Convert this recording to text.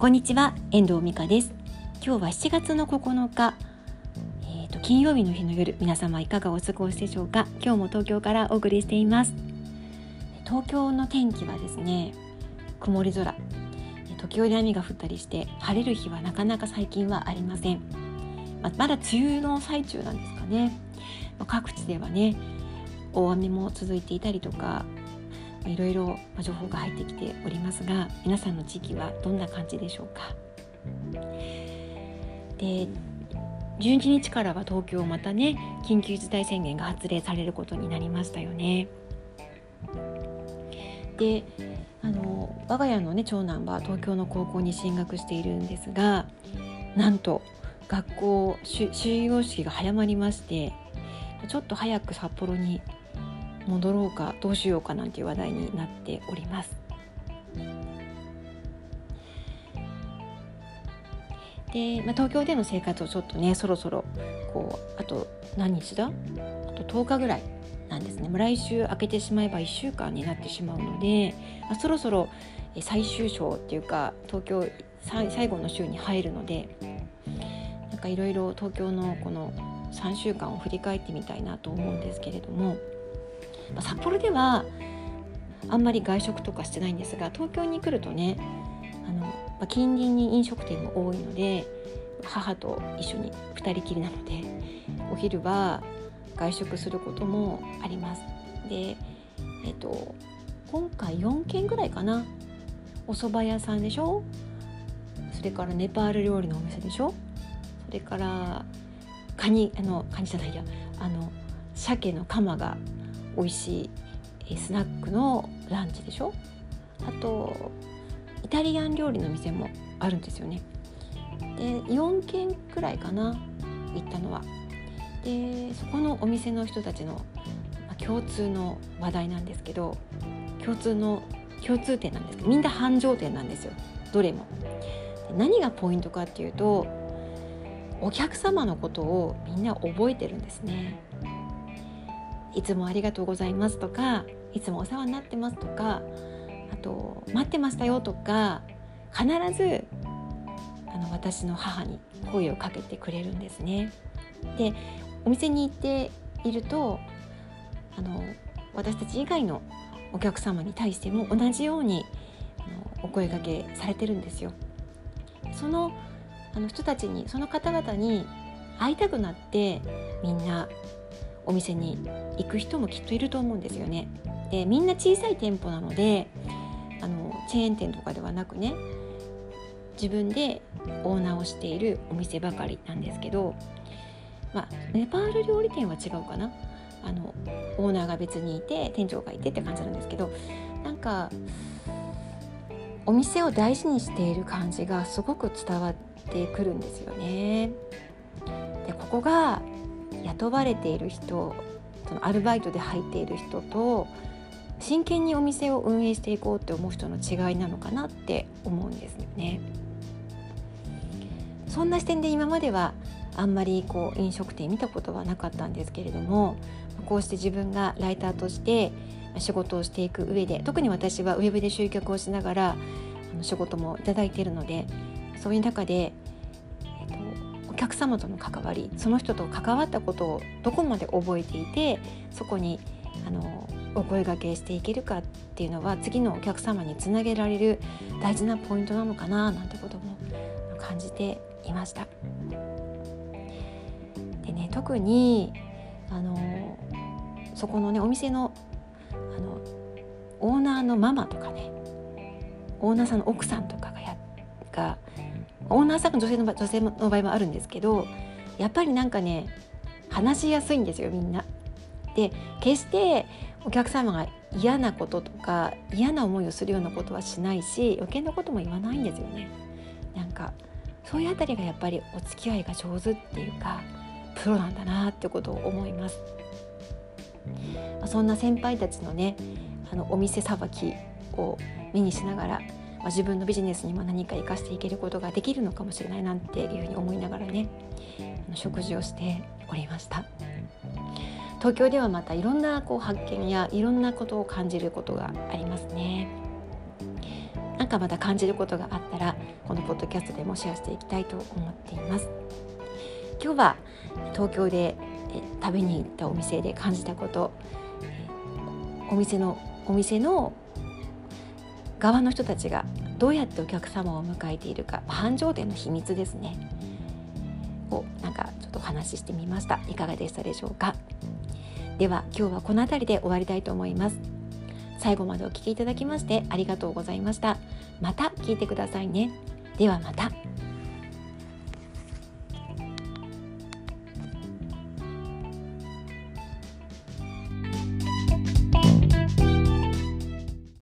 こんにちは遠藤美香です。今日は7月の9日えーと、金曜日の日の夜皆様いかがお過ごしでしょうか？今日も東京からお送りしています。東京の天気はですね曇り空。時折雨が降ったりして晴れる日はなかなか最近はありません。ままだ梅雨の最中なんですかね。各地ではね大雨も続いていたりとかいろいろ情報が入ってきておりますが皆さんの地域はどんな感じでしょうか？で11日からは東京またね緊急事態宣言が発令されることになりましたよね。であの我が家のね長男は東京の高校に進学しているんですがなんと学校終業式が早まりましてちょっと早く札幌に戻ろうかどうしようかなんていう話題になっております。で、まあ、東京での生活をちょっとねそろそろこうあと何日だ？あと10日ぐらいなんですね来週明けてしまえば1週間になってしまうので、まあ、そろそろ最終章っていうか東京最後の週に入るのでなんかいろいろ東京のこの3週間を振り返ってみたいなと思うんですけれども札幌ではあんまり外食とかしてないんですが東京に来るとねあの、まあ、近隣に飲食店も多いので母と一緒に2人きりなのでお昼は外食することもあります。でえっと今回4軒ぐらいかなお蕎麦屋さんでしょ？それからネパール料理のお店でしょ？それからカニあのカニじゃないやあの鮭のカマが美味しいスナックのランチでしょ？あとイタリアン料理の店もあるんですよね。で4軒くらいかな行ったのは。でそこのお店の人たちの共通の話題なんですけど共通の共通点なんですけどみんな繁盛店なんですよ。どれも。何がポイントかっていうとお客様のことをみんな覚えてるんですね。いつもありがとうございますとかいつもお世話になってますとかあと待ってましたよとか必ずあの私の母に声をかけてくれるんですね。でお店に行っているとあの私たち以外のお客様に対しても同じようにあのお声掛けされてるんですよ。そのあの人たちにその方々に会いたくなってみんなお店に行く人もきっといると思うんですよね。でみんな小さい店舗なのであのチェーン店とかではなくね自分でオーナーをしているお店ばかりなんですけど、まあ、ネパール料理店は違うかなあのオーナーが別にいて店長がいてって感じなんですけどなんかお店を大事にしている感じがすごく伝わってくるんですよね。でここが雇われている人そのアルバイトで入っている人と真剣にお店を運営していこうって思う人の違いなのかなって思うんですよね。そんな視点で今まではあんまりこう飲食店見たことはなかったんですけれどもこうして自分がライターとして仕事をしていく上で特に私はウェブで集客をしながら仕事もいただいているのでそういう中で客様との関わりその人と関わったことをどこまで覚えていてそこにあのお声がけしていけるかっていうのは次のお客様につなげられる大事なポイントなのかななんてことも感じていました。でね特にあのそこのねお店のあのオーナーのママとかねオーナーさんの奥さんとかがやがオーナーさんが女性の女性の場合もあるんですけどやっぱりなんかね話しやすいんですよみんな。で決してお客様が嫌なこととか嫌な思いをするようなことはしないし余計なことも言わないんですよね。なんかそういうあたりがやっぱりお付き合いが上手っていうかプロなんだなってことを思います。そんな先輩たちのねあのお店さばきを目にしながらまあ、自分のビジネスにも何か生かしていけることができるのかもしれないなんていうふうに思いながらねあの食事をしておりました。東京ではまたいろんなこう発見やいろんなことを感じることがありますね。なんかまた感じることがあったらこのポッドキャストでもシェアしていきたいと思っています。今日は東京で食べに行ったお店で感じたことお店のお店の側の人たちがどうやってお客様を迎えているか繁盛店の秘密ですね。をなんかちょっとお話ししてみました。いかがでしたでしょうか？では今日はこの辺りで終わりたいと思います。最後までお聴きいただきましてありがとうございました。また聞いてくださいね。ではまた。